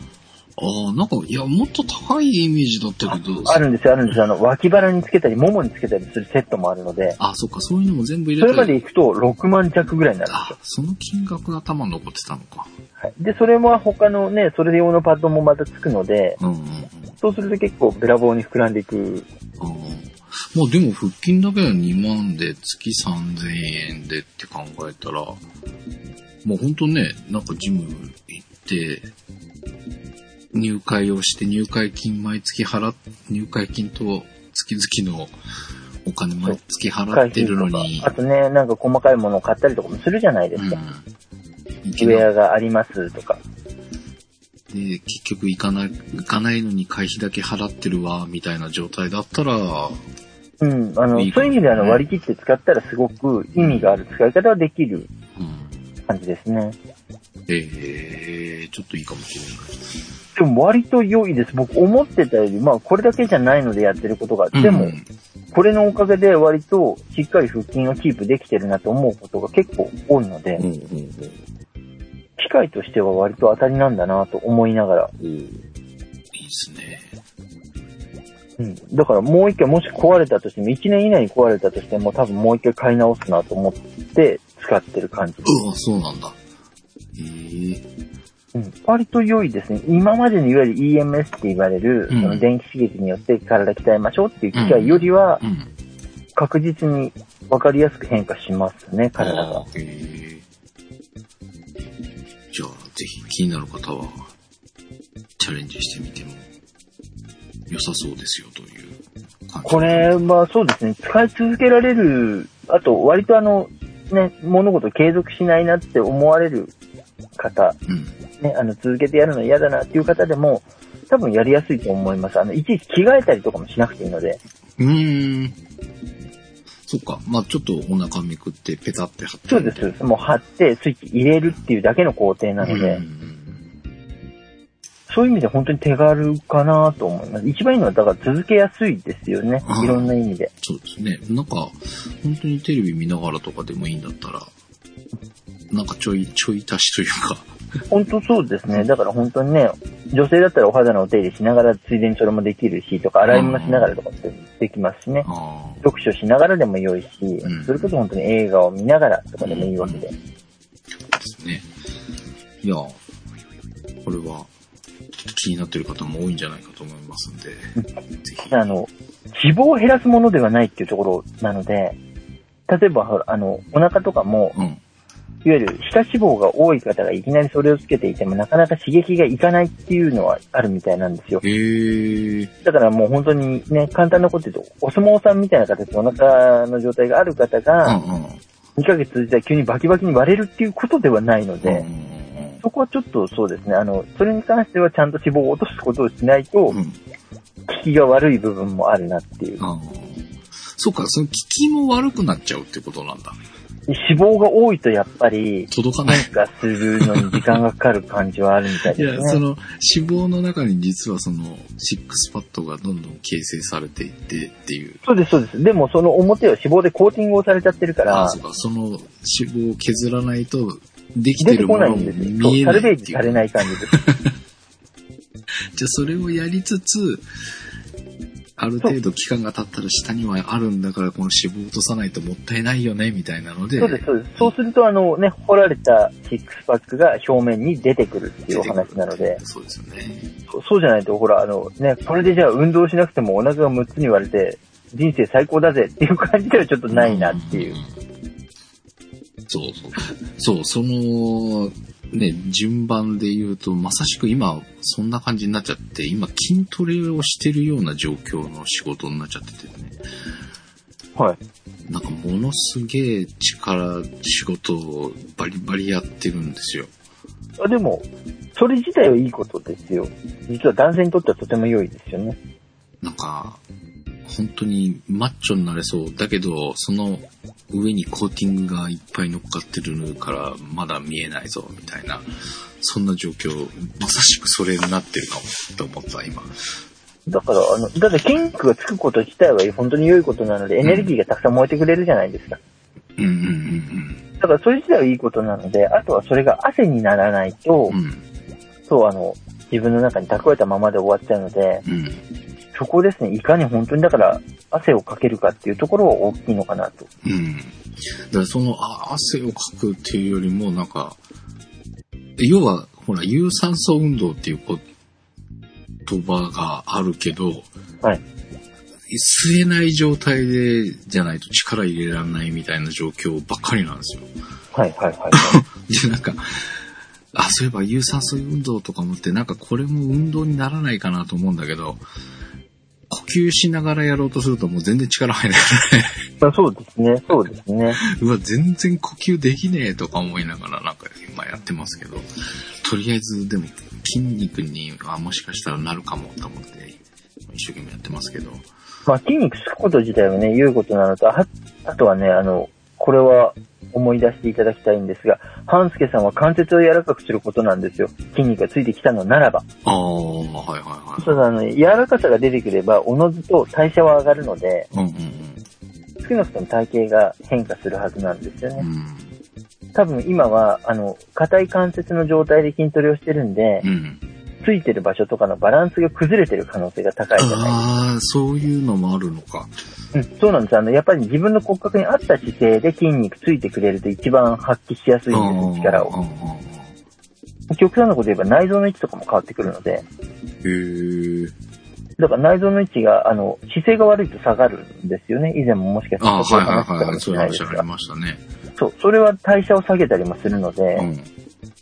ああ、なんか、いや、もっと高いイメージだったけど、あるんですよ、あるんですよ。あの、脇腹につけたり、ももにつけたりするセットもあるので、あ、そっか、そういうのも全部入それれてまで行くと6万弱ぐらいになるんですあよ。、その金額が頭に残ってたのか。はい。で、それも他のね、それ用のパッドもまたつくので、うんうんうん。そうすると結構べらぼうに膨らんでいく。ああ。まあでも腹筋だけで2万で月3000円でって考えたら、もうほんとね、なんかジム行って、入会をして入会金毎月払っ、入会金と月々のお金毎月払ってるのに、あとね、なんか細かいものを買ったりとかもするじゃないですか。うん。ウェアがありますとか。で、結局行かない、行かないのに会費だけ払ってるわ、みたいな状態だったら、ううん、あの、いいかもそういう意味であのね割り切って使ったらすごく意味がある使い方はできるうん。感じですね。えー、ちょっといいかもしれない。でも割と良いです。僕思ってたより、まあこれだけじゃないのでやってることが。でも、うんこれのおかげで割としっかり腹筋をキープできてるなと思うことが結構多いので、うんうんうん。機械としては割と当たりなんだなと思いながら。おーいいですね。うん。だからもう一回もし壊れたとしても、1年以内に壊れたとしても多分もう一回買い直すなと思って使ってる感じ。うわ、そうなんだ。えー、うん。割と良いですね。今までのいわゆる EMS って言われる、うんその電気刺激によって体鍛えましょうっていう機械よりはうん。確実に分かりやすく変化しますね、体が。へーじゃあ、ぜひ気になる方は、チャレンジしてみても良さそうですよという感じ。これはそうですね、使い続けられる、あと割とあの、ね、物事継続しないなって思われる方、うん。ね、あの、続けてやるの嫌だなっていう方でも、多分やりやすいと思います。あの、いちいち着替えたりとかもしなくていいので。うーん。そっか。まあちょっとお腹めくってペタって貼って。そうです。もう貼ってスイッチ入れるっていうだけの工程なので、うんそういう意味で本当に手軽かなと思います。一番いいのは、だから続けやすいですよねいろんな意味で。そうですね。なんか、本当にテレビ見ながらとかでもいいんだったら、なんかちょい、ちょい足しというか、本当そうですね。だから本当にね、女性だったらお肌のお手入れしながらついでにそれもできるし、とか洗い物しながらとかってできますしね。読書しながらでも良いし、んそれこそ本当に映画を見ながらとかでもいいわけで。ですね。いや、これは気になってる方も多いんじゃないかと思いますんで、ぜひ。あの、脂肪を減らすものではないっていうところなので、例えば、あの、お腹とかも、うん。いわゆる皮下脂肪が多い方がいきなりそれをつけていてもなかなか刺激がいかないっていうのはあるみたいなんですよ。だからもう本当にね、簡単なこと言うと、お相撲さんみたいな形でお腹の状態がある方うんが、うん。2ヶ月続いたら急にバキバキに割れるっていうことではないので、そこはちょっとそうですね、あの、それに関してはちゃんと脂肪を落とすことをしないと。効きが悪い部分もあるなっていう。そうか、その効きも悪くなっちゃうってことなんだ。脂肪が多いとやっぱり、届かない。変化するのに時間がかかる感じはあるみたいいや、ですね。その脂肪の中に実はそのシックスパッドがどんどん形成されていってっていう。そうです、そうです。でもその表は脂肪でコーティングをされちゃってるからああ、、そうか、その脂肪を削らないとでき出てるものもないんですよ。そう見えサルベー。ジされない感じです。<laughs> じゃあそれをやりつつ、ある程度期間が経ったら下にはあるんだからこの脂肪を落とさないともったいないよねみたいなので。そうです、そうです。そうすると、あのね、掘られたシックスパックが表面に出てくるっていうお話なので、そうですよね。そうじゃないと、ほら、あのね、これでじゃあ運動しなくてもお腹が6つに割れて、人生最高だぜっていう感じではちょっとないなっていう。そうそう。そう、その、ね、順番で言うと、まさしく今、そんな感じになっちゃって、今、筋トレをしてるような状況の仕事になっちゃっててね。はい。なんか、ものすげえ力、仕事をバリバリやってるんですよ。あでも、それ自体はいいことですよ。実は男性にとってはとても良いですよね。なんか、本当にマッチョになれそう。だけど、その上にコーティングがいっぱい乗っかってるから、まだ見えないぞ、みたいな。そんな状況、まさしくそれになってるかもって思った、今。だから、あの、だって筋肉がつくこと自体は本当に良いことなので、エネルギーがたくさん燃えてくれるじゃないですか。うんうんうんだからそれ自体はいいことなので、あとはそれが汗にならないと、うん。うん。そう、あの、自分の中に蓄えたままで終わっちゃうので、うん。そこですね、いかに本当にだから汗をかけるかっていうところは大きいのかなと。うん。だからその、あ汗をかくっていうよりも、なんか、要は、ほら、有酸素運動っていう言葉があるけど、はい。吸えない状態で、じゃないと力入れられないみたいな状況ばっかりなんですよ。はいはいはい、はい。<laughs> で、なんか、あ、そういえば有酸素運動とかもって、なんかこれも運動にならないかなと思うんだけど、呼吸しながらやろうとするともう全然力入らない。まあ、そうですね、そうですね。<laughs> うわ、全然呼吸できねえとか思いながらなんか今やってますけど、とりあえずでも筋肉にはもしかしたらなるかもと思って一生懸命やってますけど。まあ、筋肉つくこと自体はね、良いことなのと、ああとはね、あの、これは思い出していただきたいんですが、半助さんは関節を柔らかくすることなんですよ。筋肉がついてきたのならば。ああ、はいはいはい。そうだね、柔らかさが出てくれば、おのずと代謝は上がるので、うんうん少なくとも体型が変化するはずなんですよね。うん。うん。多分今は、あの、硬い関節の状態で筋トレをしてるんで、うん。ついてる場所とかのバランスが崩れてる可能性が高いじゃないああ、そういうのもあるのか。うん、そうなんです。あの、やっぱり自分の骨格に合った姿勢で筋肉ついてくれると一番発揮しやすいんです、力を。極端なこと言えば内臓の位置とかも変わってくるので、へえ。だから内臓の位置が、あの、姿勢が悪いと下がるんですよね。以前ももしかしたらああ、そういうはいはいはい。そういう話あり。ましたね。そう、それは代謝を下げたりもするので、うん。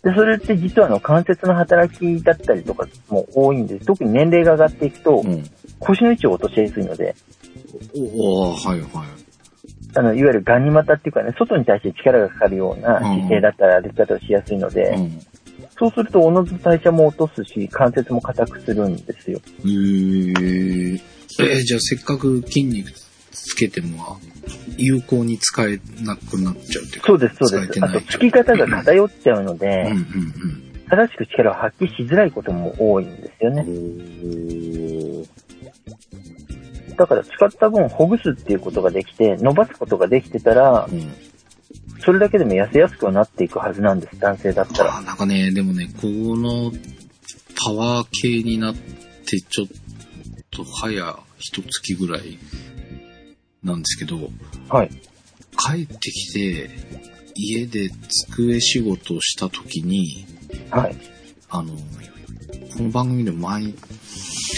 で、それって実はあの関節の働きだったりとかも多いんです。特に年齢が上がっていくと、うん。腰の位置を落としやすいので、おおはいはい。あの、いわゆるガニ股っていうかね、外に対して力がかかるような姿勢だったら歩き方をしやすいので、うん。そうするとおのずと代謝も落とすし、関節も硬くするんですよ。へえ。えーじゃあせっかく筋肉つけても、有効に使えなくなっちゃうっていうか。そうです、そうです。あと、つき方が偏っちゃうので、うんうん正しく力を発揮しづらいことも多いんですようん。ね。だから使った分ほぐすっていうことができて、伸ばすことができてたら、うん。それだけでも痩せやすくはなっていくはずなんです、男性だったら。あなんかね、でもね、このパワー系になってちょっと早一月ぐらいなんですけど、はい。帰ってきて家で机仕事をした時に、はい。あの、この番組でも前に言っ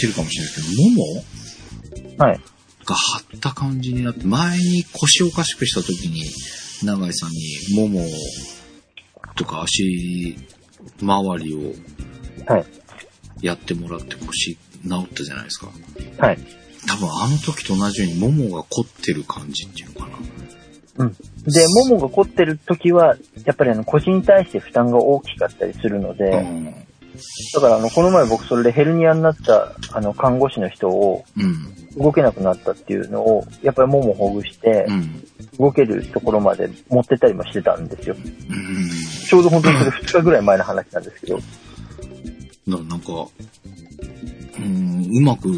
てるかもしれないですけど、ももはい。が張った感じになって、前に腰をおかしくした時に、永井さんにももとか足周りをはい。やってもらって腰治ったじゃないですか。はい。多分あの時と同じようにももが凝ってる感じっていうのかな。うん。で、ももが凝ってる時は、やっぱりあの腰に対して負担が大きかったりするので、うん。だからあの、この前僕それでヘルニアになったあの看護師の人をうん。動けなくなったっていうのを、やっぱりももほぐしてう、ん。動けるところまで持ってったりもしてたんですよ。うん。ちょうど本当にそれ2日ぐらい前の話なんですけど、なんか、うん、うまく動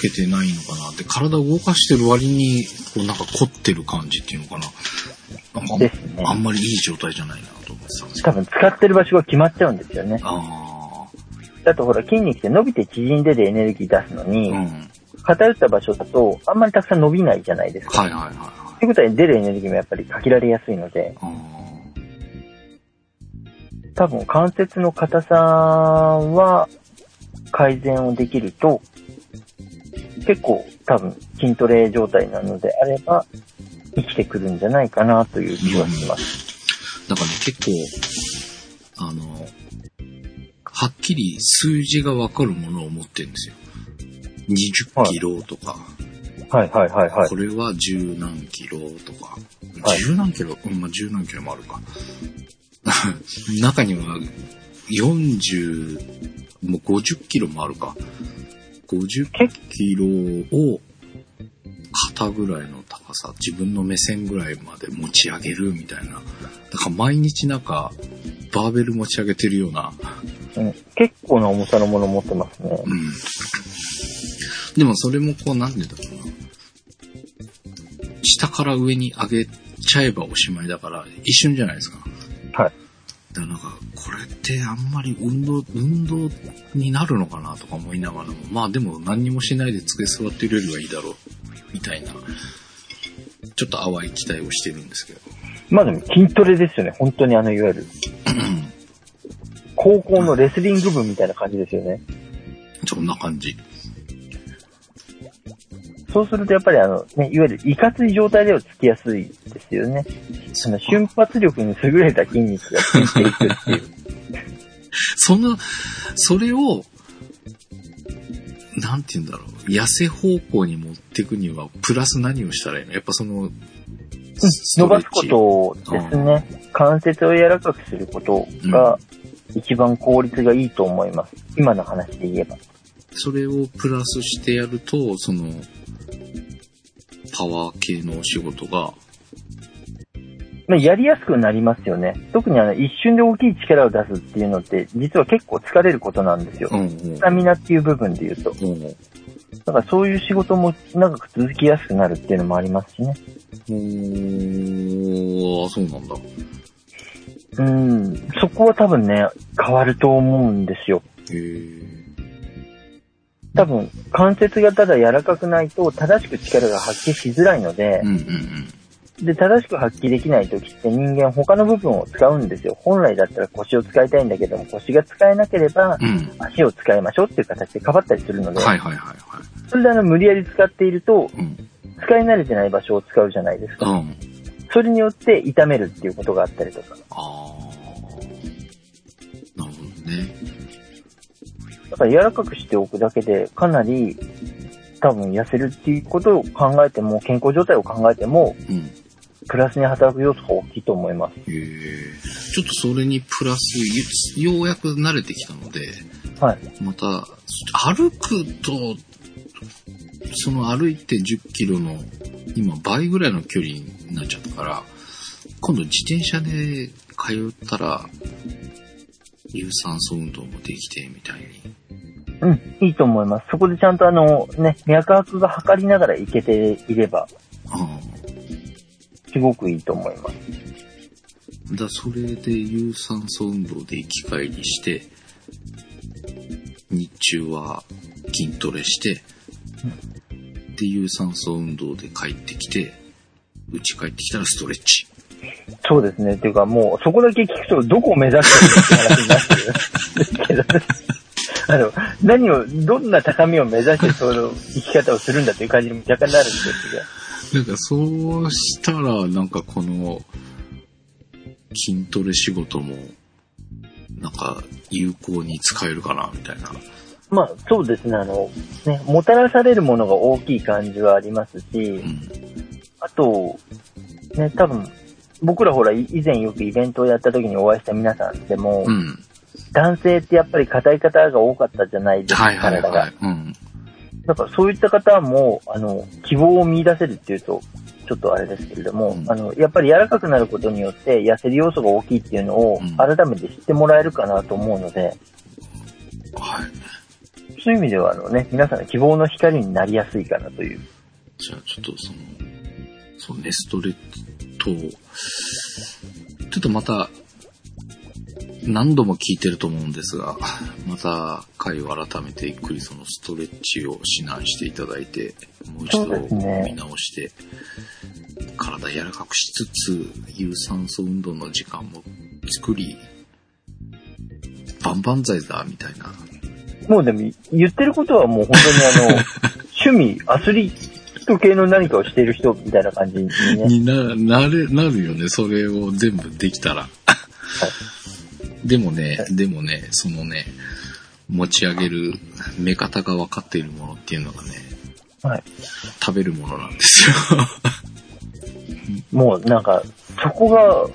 けてないのかなって、体を動かしてる割に、こうなんか凝ってる感じっていうのかな。なんかですねあんまりいい状態じゃないなと思ってた。多分使ってる場所が決まっちゃうんですよね。ああとほら筋肉って伸びて縮んででエネルギー出すのあ。にう、ん。偏った場所だとあんまりたくさん伸びないじゃないですか。はいはいはいはい。ということは出るエネルギーもやっぱり限られやすいので、あ多分関節の硬さは改善をできると、結構多分筋トレ状態なのであれば、生きてくるんじゃないかなという気はします。ーなんかね、結構、あの、はっきり数字がわかるものを持ってるんですよ。20キロとか、はいはいはいはい。これは十何キロとか、はい十何キロ、うん、まあ十何キロもあるか。<laughs> 中には40、もう50キロもあるか。50キロを肩ぐらいの高さ、自分の目線ぐらいまで持ち上げるみたいな。だから毎日なんか、バーベル持ち上げてるような。うん、結構な重さのもの持ってますね。うん。でもそれもこう、なんでだろうな。下から上に上げちゃえばおしまいだから、一瞬じゃないですか。はい。だからなんか、これってあんまり運動、運動になるのかなとか思いながらも、まあでも何にもしないで机座ってるよりはいいだろう、みたいな、ちょっと淡い期待をしてるんですけど。まあでも筋トレですよね。本当にあの、いわゆる、<clears throat> 高校のレスリング部みたいな感じですよね。そんな感じ。そうするとやっぱりあの、ね、いわゆるいかつい状態ではつきやすいですよね。あの、瞬発力に優れた筋肉がついていくっていう。<laughs> その、それを、なんて言うんだろう。痩せ方向に持っていくには、プラス何をしたらいいの？やっぱその、伸ばすことですね。関節を柔らかくすることが一番効率がいいと思います。今の話で言えば。それをプラスしてやると、その、パワー系のお仕事が、まあ、やりやすくなりますよね。特にあの、一瞬で大きい力を出すっていうのって、実は結構疲れることなんですよ。うんうん。スタミナっていう部分で言うと。うんだからそういう仕事も長く続きやすくなるっていうのもありますしね。おー、あそうなんだ。うん、そこは多分ね、変わると思うんですよ。へー。多分、関節がただ柔らかくないと正しく力が発揮しづらいのでうん、うんうん。で、正しく発揮できない時って人間他の部分を使うんですよ。本来だったら腰を使いたいんだけども、腰が使えなければうん。足を使いましょうっていう形でかばったりするので、はいはいはいはい。それであの無理やり使っていると、うん。使い慣れてない場所を使うじゃないですか。うん。それによって痛めるっていうことがあったりとか。あー。なるほどね。だから柔らかくしておくだけでかなり多分痩せるっていうことを考えても、健康状態を考えても、うん。プラスに働く要素が大きいと思います。へえ。ちょっとそれにプラス、よようやく慣れてきたので、はい。また、歩くと、その歩いて10キロの、今倍ぐらいの距離になっちゃったから、今度自転車で通ったら、有酸素運動もできて、みたいに。うん、いいと思います。そこでちゃんとあの、ね、脈拍が測りながらいけていれば、あすごくいいと思います。あ。だそれで有酸素運動で行き帰りして、日中は筋トレして、で、有酸素運動で帰ってきて、家帰ってきたらストレッチ。そうですね。っていうかもう、そこだけ聞くとどこを目指してるのって話になってるあの、何を、どんな高みを目指してその生き方をするんだっていう感じにも若干なるんですが。なんかそうしたら、なんかこの、筋トレ仕事も、なんか有効に使えるかな、みたいな。まあ、そうですね。あの、ね、もたらされるものが大きい感じはありますしう、ん。あと、ね、多分、僕らほら、い以前よくイベントをやった時にお会いした皆さんでも、うん。男性ってやっぱり硬い方が多かったじゃないですか、はいはいはい。うん。だからそういった方も、あの、希望を見出せるっていうと、ちょっとあれですけれども、うんあの、やっぱり柔らかくなることによって痩せる要素が大きいっていうのをうん改めて知ってもらえるかなと思うので、はい。そういう意味ではあのね、皆さんの希望の光になりやすいかなという。じゃあちょっとその、そうね、ストレッチと、ちょっとまた、何度も聞いてると思うんですが、また回を改めてゆっくりそのストレッチを指南していただいて、もう一度見直して、体柔らかくしつつ、有酸素運動の時間も作り、バンバン剤だ、みたいな。もうでも言ってることはもう本当にあの、<laughs> 趣味、アスリート系の何かをしている人みたいな感じにね。にな、なれ、なるよね。それを全部できたら。でもね、でもね、そのね、持ち上げる目方が分かっているものっていうのがね、はい。食べるものなんですよ。もうなんか、そこが、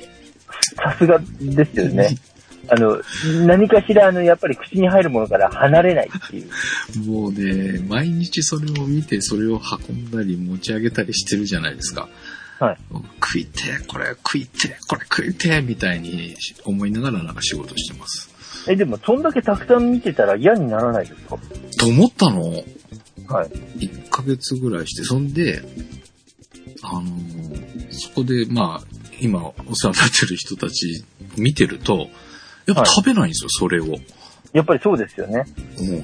さすがですよね。<laughs> あの、何かしらあの、やっぱり口に入るものから離れないっていう。もうね、毎日それを見て、それを運んだり持ち上げたりしてるじゃないですか。はい。食いてえ、これ食いてえ、これ食いてえ、みたいに思いながらなんか仕事してます。え、でも、そんだけたくさん見てたら嫌にならないですか？と思ったの？はい。1ヶ月ぐらいして、そんで、あのーそこで、まあ、今お世話になってる人たち見てると、やっぱはい食べないんですよ、それを。もやっぱりそうですよね。う、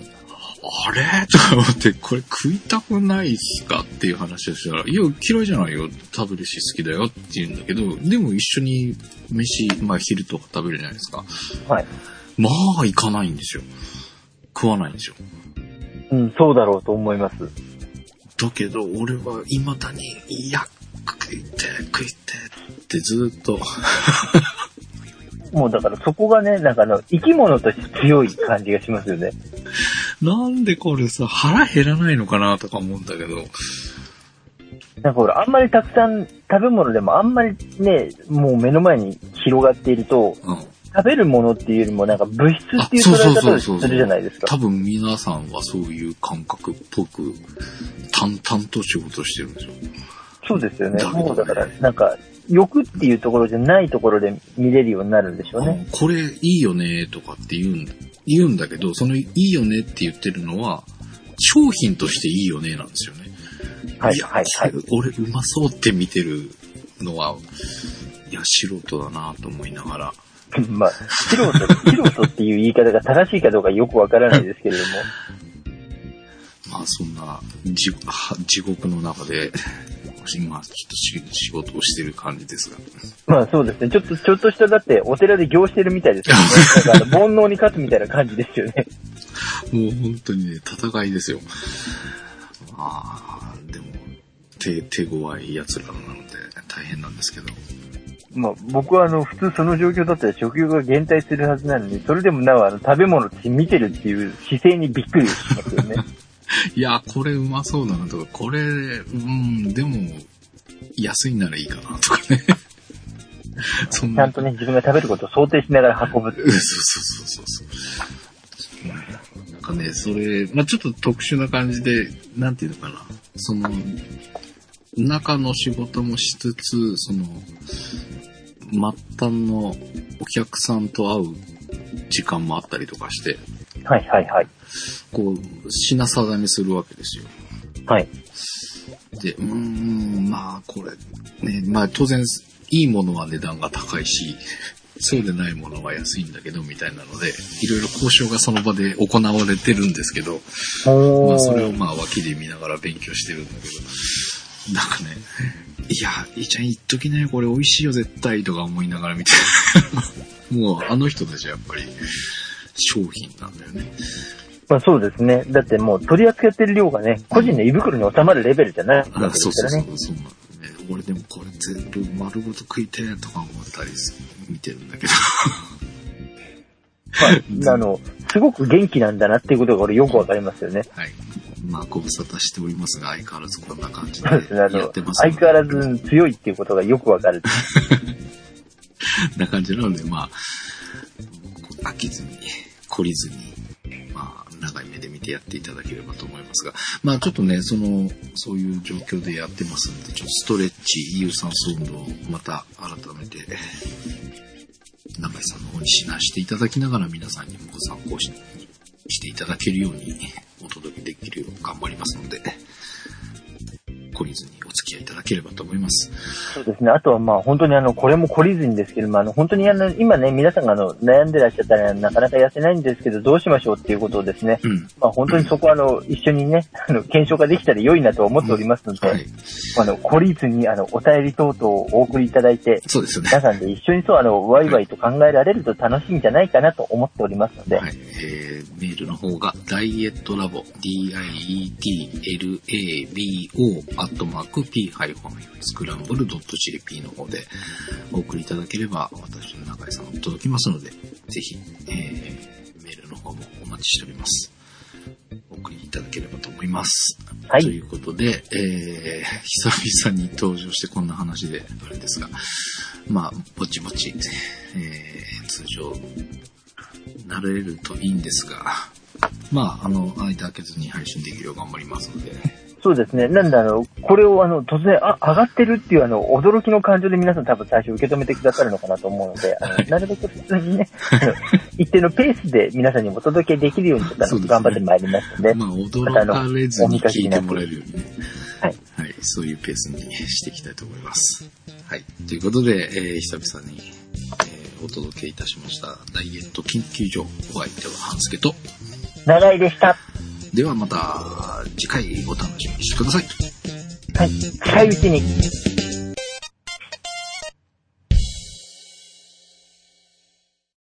あれ？とか思って、これ食いたくないっすか？っていう話をしたら、いや、嫌いじゃないよ。食べるし好きだよって言うんだけど、でも一緒に飯、まあ昼とか食べるじゃないですか。はい。まあ、行かないんですよ。食わないんですよ。うん、そうだろうと思います。だけど、俺は未だに、いや、食いてえ、食いてえってずっと、<laughs> もうだからそこがね、なんかあの、生き物として強い感じがしますよね。なんでこれさ、腹減らないのかなとか思うんだけど、なんかほら、あんまりたくさん食べ物でもあんまりね、もう目の前に広がっていると、うん。食べるものっていうよりもなんか物質っていう捉え方をするじゃないですか。多分皆さんはそういう感覚っぽく、淡々と仕事してるんですよ。そうですよね。もうだから、なんか、欲っていうところじゃないところで見れるようになるんでしょうね。これいいよねとかって言うんだ、言うんだけど、そのいいよねって言ってるのは、商品としていいよねなんですよね。はい、や、はい、はい。俺うまそうって見てるのは、いや、素人だなと思いながら。<laughs> まあ、素人、素人っていう言い方が正しいかどうかよくわからないですけれども。<laughs> まあそんな地獄の中で、今ちょっとし仕事をしてる感じですが。まあそうですね。ちょっと、ちょっとした、だって、お寺で行してるみたいですよね。<laughs> なんかあの、煩悩に勝つみたいな感じですよね。もう本当にね、戦いですよ。まあ、でも、手、手強い奴らなので大変なんですけど。まあ僕はあの、普通その状況だったら食欲が減退するはずなのに、それでもなおあの、食べ物って見てるっていう姿勢にびっくりしますよね。<laughs> <laughs> いや、これうまそうだなとか、これ、うん、でも、安いならいいかなとかね。<laughs> そんなちゃんとね、自分が食べることを想定しながら運ぶそうそうそうそう。なんかね、それ、まあちょっと特殊な感じで、なんていうのかな。その、中の仕事もしつつ、その、末端のお客さんと会う時間もあったりとかして、はいはいはい。こう、品定めするわけですよ。はい。で、うーん、まあこれ、ね、まあ当然、いいものは値段が高いし、そうでないものは安いんだけど、みたいなので、いろいろ交渉がその場で行われてるんですけど、まあそれをまあ脇で見ながら勉強してるんだけど、<laughs> なんかね、いや、いいちゃん言っときなよ、これ美味しいよ絶対とか思いながら見て、<laughs> もうあの人たちはやっぱり商品なんだよね。まあそうですね。だってもう取り扱ってる量がね、個人の胃袋に収まるレベルじゃないわけであそうそうそうすからね。、そうなんだよね。俺でもこれ全部丸ごと食いてえとか思ったりす見てるんだけど。<laughs> まあ、あの、すごく元気なんだなっていうことが俺よくわかりますよね。はい。まあご無沙汰しておりますが、相変わらずこんな感じでやのってます、相変わらず強いっていうことがよくわかる。<laughs> な感じなので、まあ、飽きずに、懲りずに、まあ、長い目で見てやっていただければと思いますが、まあちょっとね、その、そういう状況でやってますんで、ちょっとストレッチ、有酸素運動をまた改めて、中井さんの方に指南していただきながら皆さんにもご参考ししていただけるようにできるよう頑張りますので、懲りずにお付き合いいただければと思います。そうですね。あとはまあ本当にあの、これも懲りずにですけども、あの、本当にあの、今ね、皆さんがあの、悩んでらっしゃったらなかなか痩せないんですけど、どうしましょうっていうことをですね、うん。まあ本当にそこはあの、一緒にね、あの、検証ができたら良いなと思っておりますので、はい。あの、懲りずにあの、お便り等々をお送りいただいて、そうですよね。皆さんで一緒にそう、あの、ワイワイと考えられると楽しいんじゃないかなと思っておりますので、はい。えー、メールの方が、ダイエットラボ、d-i-e-t-l-a-b-o、アットマーク、p-scramble.jp の方でお送りいただければ、私の中井さんが届きますので、ぜひ、えー、メールの方もお待ちしております。お送りいただければと思います。はいということで、えー、久々に登場してこんな話であれですが、まあ、ぼちぼち、えー、通常、なれるといいんですが、まあ、あの、間開けずに配信できるよう頑張りますので、そうですね。なんであの、これをあの、突然、あ、上がってるっていうあの、驚きの感情で皆さん多分最初受け止めてくださるのかなと思うので、あの、なるべく普通にね、あの一定のペースで皆さんにお届けできるようにちょっと頑張ってまいりますので、まあ、驚かれずに聞いてもらえるようにね、はい。はい、そういうペースにしていきたいと思います。はい、ということで、えー久々に、えーお届けいたしました、ダイエット研究所、お相手は半助と、長いでした。ではまた次回お楽しみにしてください。はい。近いうちに。